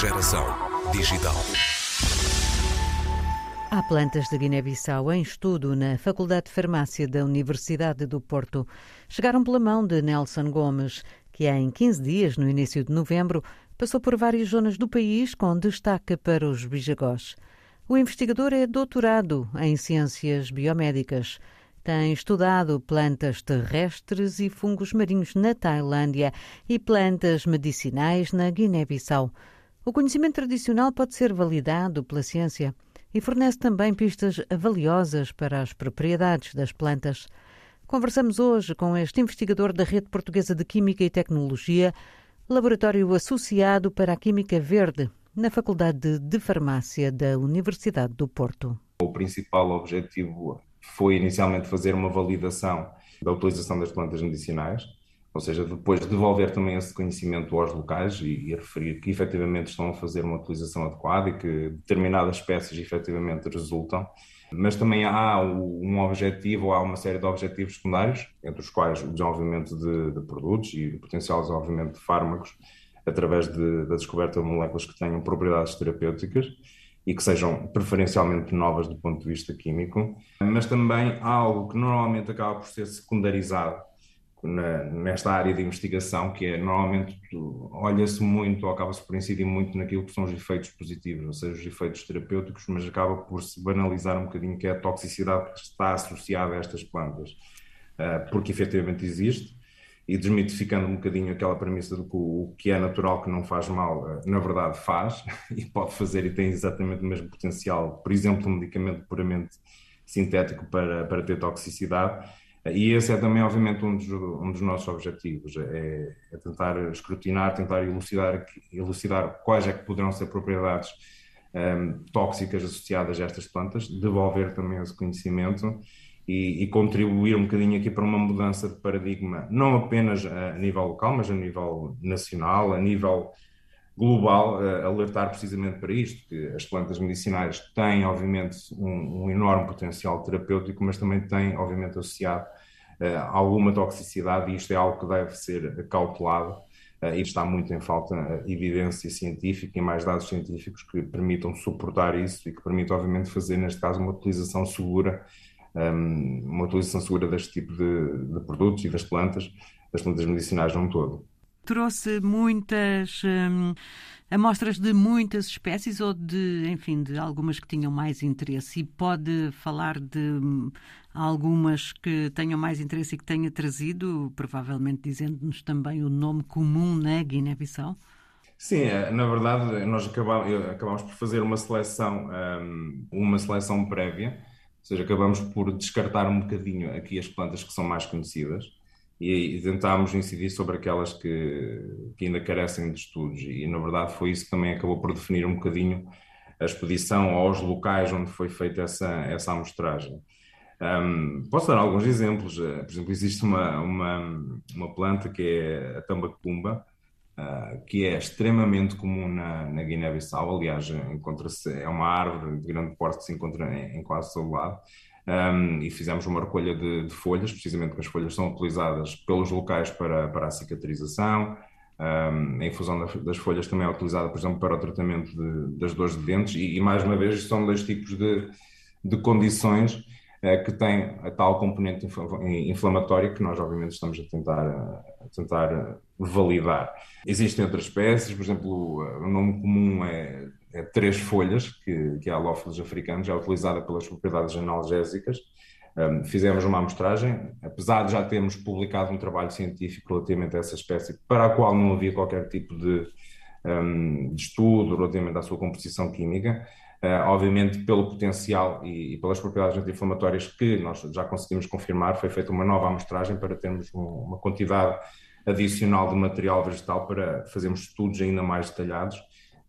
Geração digital. Há plantas de Guiné-Bissau em estudo na Faculdade de Farmácia da Universidade do Porto. Chegaram pela mão de Nelson Gomes, que em 15 dias, no início de novembro, passou por várias zonas do país com destaque para os bijagós. O investigador é doutorado em ciências biomédicas. Tem estudado plantas terrestres e fungos marinhos na Tailândia e plantas medicinais na Guiné-Bissau. O conhecimento tradicional pode ser validado pela ciência e fornece também pistas valiosas para as propriedades das plantas. Conversamos hoje com este investigador da Rede Portuguesa de Química e Tecnologia, laboratório associado para a Química Verde, na Faculdade de Farmácia da Universidade do Porto. O principal objetivo foi inicialmente fazer uma validação da utilização das plantas medicinais ou seja, depois devolver também esse conhecimento aos locais e, e referir que efetivamente estão a fazer uma utilização adequada e que determinadas espécies efetivamente resultam. Mas também há um objetivo, há uma série de objetivos secundários, entre os quais o desenvolvimento de, de produtos e o potencial desenvolvimento de fármacos através de, da descoberta de moléculas que tenham propriedades terapêuticas e que sejam preferencialmente novas do ponto de vista químico, mas também há algo que normalmente acaba por ser secundarizado na, nesta área de investigação, que é normalmente olha-se muito ou acaba-se por incidir muito naquilo que são os efeitos positivos, ou seja, os efeitos terapêuticos, mas acaba por se banalizar um bocadinho que é a toxicidade que está associada a estas plantas, uh, porque efetivamente existe, e desmitificando um bocadinho aquela premissa de que o, que é natural que não faz mal, uh, na verdade faz, e pode fazer e tem exatamente o mesmo potencial, por exemplo, um medicamento puramente sintético para, para ter toxicidade, e esse é também, obviamente, um dos, um dos nossos objetivos, é, é, tentar escrutinar, tentar elucidar, elucidar quais é que poderão ser propriedades um, tóxicas associadas a estas plantas, devolver também esse conhecimento e, e, contribuir um bocadinho aqui para uma mudança de paradigma, não apenas a nível local, mas a nível nacional, a nível global, uh, alertar precisamente para isto, que as plantas medicinais têm, obviamente, um, um enorme potencial terapêutico, mas também têm, obviamente, associado uh, alguma toxicidade, e isto é algo que deve ser cautelado, uh, e está muito em falta evidência científica e mais dados científicos que permitam suportar isso e que permitam, obviamente, fazer, neste caso, uma utilização segura, um, uma utilização segura deste tipo de, de produtos e das plantas, das plantas medicinais não todo trouxe muitas hum, amostras de muitas espécies ou de, enfim, de algumas que tinham mais interesse. E pode falar de hum, algumas que tenham mais interesse e que tenha trazido, provavelmente dizendo-nos também o nome comum na Guiné-Bissau? Sim, é, na verdade nós acabamos, acabamos por fazer uma seleção, hum, uma seleção prévia, ou seja, acabamos por descartar um bocadinho aqui as plantas que são mais conhecidas e, tentámos incidir sobre aquelas que, que ainda carecem de estudos. E, na verdade, foi isso que também acabou por definir um bocadinho a expedição aos locais onde foi feita essa, essa amostragem. Um, posso dar alguns exemplos. Eh, por exemplo, existe uma, uma, uma planta que é a tambacumba, uh, que é extremamente comum na, na Guiné-Bissau. Aliás, encontra-se, é uma árvore de grande porte que se encontra em, em quase todo lado um, e fizemos uma recolha de, de, folhas, precisamente porque as folhas são utilizadas pelos locais para, para a cicatrização. Um, a infusão das, das, folhas também é utilizada, por exemplo, para o tratamento de, das dores de dentes, e, e, mais uma vez, são dois tipos de, de condições que têm a tal componente inflamatória que nós, obviamente, estamos a tentar, a tentar validar. Existem outras espécies, por exemplo, o nome comum é é três folhas, que, que é a Alófilos africanos, é utilizada pelas propriedades analgésicas. Um, fizemos uma amostragem, apesar de já termos publicado um trabalho científico relativamente a essa espécie, para a qual não havia qualquer tipo de, um, de estudo relativamente à sua composição química, obviamente pelo potencial e, e pelas propriedades anti-inflamatórias que nós já conseguimos confirmar, foi feita uma nova amostragem para termos um, uma quantidade adicional de material vegetal para fazermos estudos ainda mais detalhados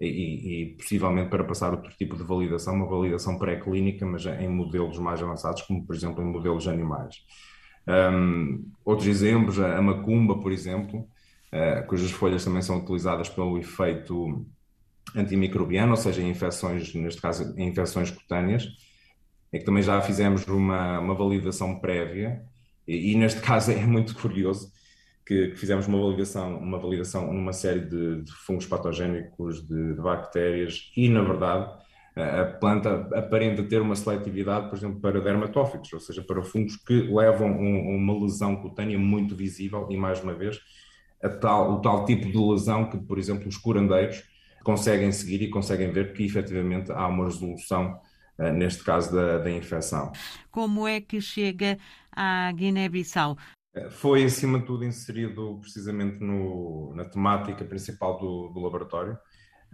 e, e, possivelmente para passar outro tipo de validação, uma validação pré-clínica, mas em modelos mais avançados, como por exemplo em modelos animais. Um, outros exemplos, a macumba, por exemplo, uh, cujas folhas também são utilizadas pelo efeito antimicrobiano, ou seja, infecções, neste caso, infecções cutâneas, é que também já fizemos uma, uma validação prévia, e, e neste caso é muito curioso, que, que fizemos uma validação, uma validação numa série de, de fungos patogénicos, de, de, bactérias, e na verdade a planta aparenta ter uma seletividade, por exemplo, para dermatófitos, ou seja, para fungos que levam um, uma lesão cutânea muito visível, e mais uma vez, tal, o tal tipo de lesão que, por exemplo, os curandeiros conseguem seguir e conseguem ver que efetivamente há uma resolução, uh, neste caso, da, da infecção. Como é que chega à Guiné-Bissau? Eh, foi, acima de tudo, inserido precisamente no, na temática principal do, do laboratório,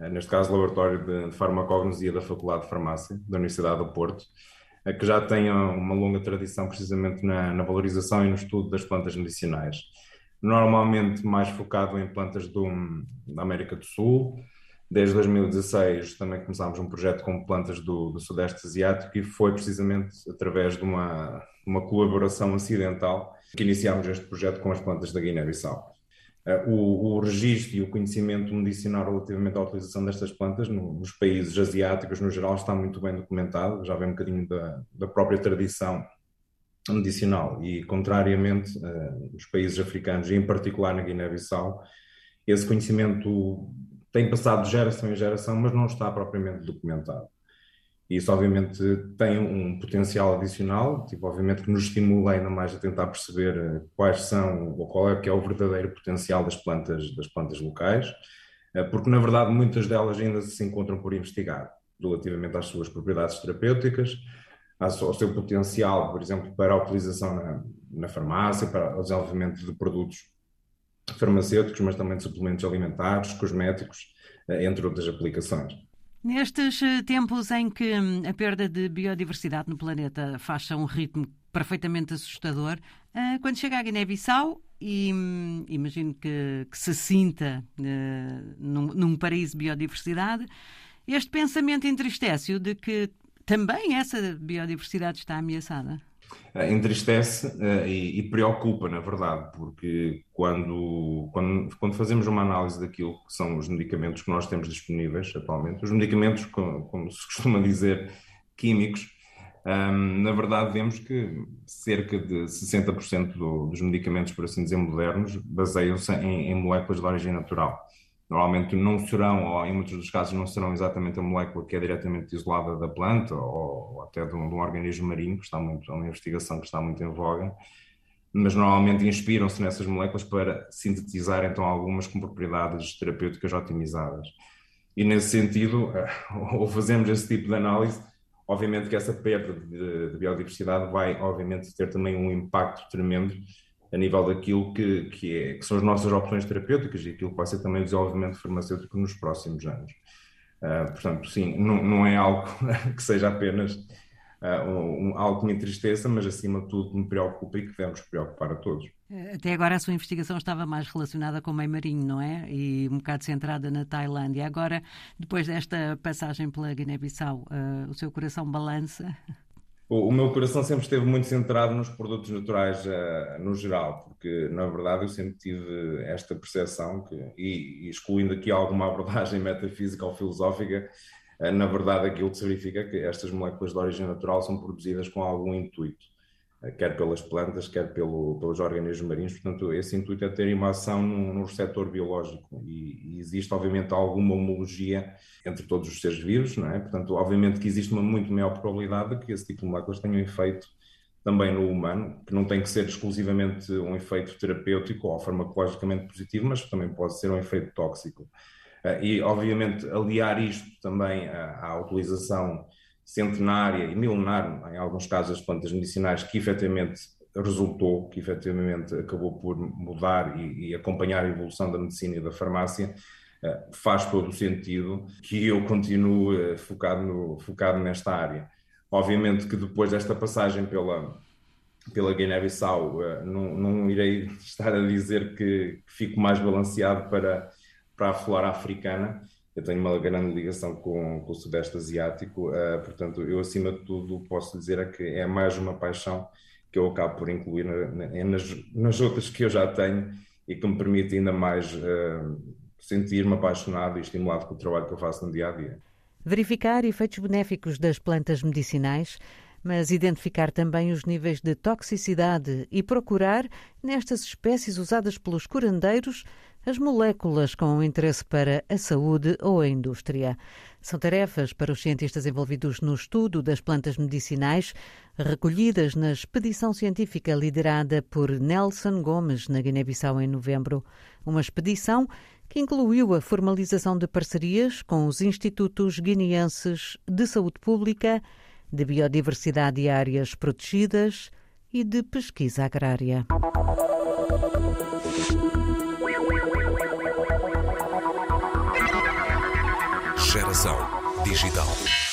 uh, neste caso, o Laboratório de, de Farmacognosia da Faculdade de Farmácia, da Universidade do Porto, que já tem uma longa tradição precisamente na, na valorização e no estudo das plantas medicinais normalmente mais focado em plantas do, da América do Sul, Desde 2016 também começámos um projeto com plantas do, do Sudeste Asiático e foi precisamente através de uma, uma colaboração acidental que iniciámos este projeto com as plantas da Guiné-Bissau. Eh, o, o registro e o conhecimento medicinal relativamente à utilização destas plantas no, nos países asiáticos, no geral, está muito bem documentado, já vem um bocadinho da, da própria tradição medicinal e, contrariamente, uh, nos países africanos e, em particular, na Guiné-Bissau, esse conhecimento tem passado de geração em geração, mas não está propriamente documentado. Isso, obviamente, tem um potencial adicional, tipo, obviamente, que nos estimula ainda mais a tentar perceber eh, quais são, ou qual é que é o verdadeiro potencial das plantas, das plantas locais, eh, porque, na verdade, muitas delas ainda se encontram por investigar, relativamente às suas propriedades terapêuticas, ao seu potencial, por exemplo, para a utilização na, na farmácia, para o desenvolvimento de produtos farmacêuticos, mas também de suplementos alimentares, cosméticos, eh, entre outras aplicações. Nestes eh, tempos em que hum, a perda de biodiversidade no planeta faz um ritmo perfeitamente assustador, eh, quando chega à Guiné-Bissau, e hum, imagino que, que, se sinta num, num paraíso de biodiversidade, este pensamento entristece-o de que também essa biodiversidade está ameaçada? Uh, entristece uh, e, e, preocupa, na verdade, porque quando, quando, quando, fazemos uma análise daquilo que são os medicamentos que nós temos disponíveis atualmente, os medicamentos, como, como se costuma dizer, químicos, ehm, na verdade vemos que cerca de 60% do, dos medicamentos, por assim dizer, modernos, baseiam-se em, em moléculas de origem natural normalmente não serão, ou em muitos dos casos não serão exatamente a molécula que é diretamente isolada da planta ou, ou até de um, de um, organismo marinho, que está muito, é uma investigação que está muito em voga, mas normalmente inspiram-se nessas moléculas para sintetizar então algumas com propriedades terapêuticas otimizadas. E nesse sentido, ou fazemos esse tipo de análise, obviamente que essa perda de, de biodiversidade vai obviamente ter também um impacto tremendo a nível daquilo que, que, é, que, são as nossas opções terapêuticas e aquilo que vai ser também o desenvolvimento farmacêutico nos próximos anos. Uh, portanto, sim, não, não, é algo que seja apenas uh, um, algo que me entristeça, mas acima de tudo me preocupa e que devemos preocupar a todos. Até agora a sua investigação estava mais relacionada com o meio marinho, não é? E um bocado centrada na Tailândia. Agora, depois desta passagem pela Guiné-Bissau, uh, o seu coração balança? O, meu coração sempre esteve muito centrado nos produtos naturais uh, no geral, porque na verdade eu sempre tive esta percepção que, e, e excluindo aqui alguma abordagem metafísica ou filosófica, uh, na verdade aquilo que se verifica é que estas moléculas de origem natural são produzidas com algum intuito. Eh, quer pelas plantas, quer pelo, pelos organismos marinhos. Portanto, esse intuito é ter uma ação no, no receptor biológico e, e, existe, obviamente, alguma homologia entre todos os seres vivos, não é? Portanto, obviamente que existe uma muito maior probabilidade de que esse tipo de moléculas tenham efeito também no humano, que não tem que ser exclusivamente um efeito terapêutico ou farmacologicamente positivo, mas também pode ser um efeito tóxico. Eh, e, obviamente, aliar isto também à, à utilização centenária e milenar, em alguns casos, as plantas medicinais, que efetivamente resultou, que efetivamente acabou por mudar e, e acompanhar a evolução da medicina e da farmácia, uh, faz todo o sentido que eu continue uh, focado, no, focado nesta área. Obviamente que depois desta passagem pela, pela Guiné-Bissau, uh, não, não, irei estar a dizer que, que fico mais balanceado para, para a flora africana, eu tenho uma grande ligação com, com o Sudeste Asiático, uh, portanto, eu acima de tudo posso dizer é que é mais uma paixão que eu acabo por incluir na, na, nas, nas outras que eu já tenho e que me permite ainda mais uh, sentir-me apaixonado e estimulado com o trabalho que eu faço no dia a dia. Verificar efeitos benéficos das plantas medicinais mas identificar também os níveis de toxicidade e procurar, nestas espécies usadas pelos curandeiros, as moléculas com interesse para a saúde ou a indústria. São tarefas para os cientistas envolvidos no estudo das plantas medicinais, recolhidas na expedição científica liderada por Nelson Gomes, na Guiné-Bissau, em novembro. Uma expedição que incluiu a formalização de parcerias com os institutos guineenses de saúde pública, de biodiversidade e áreas protegidas e de pesquisa agrária. Geração digital.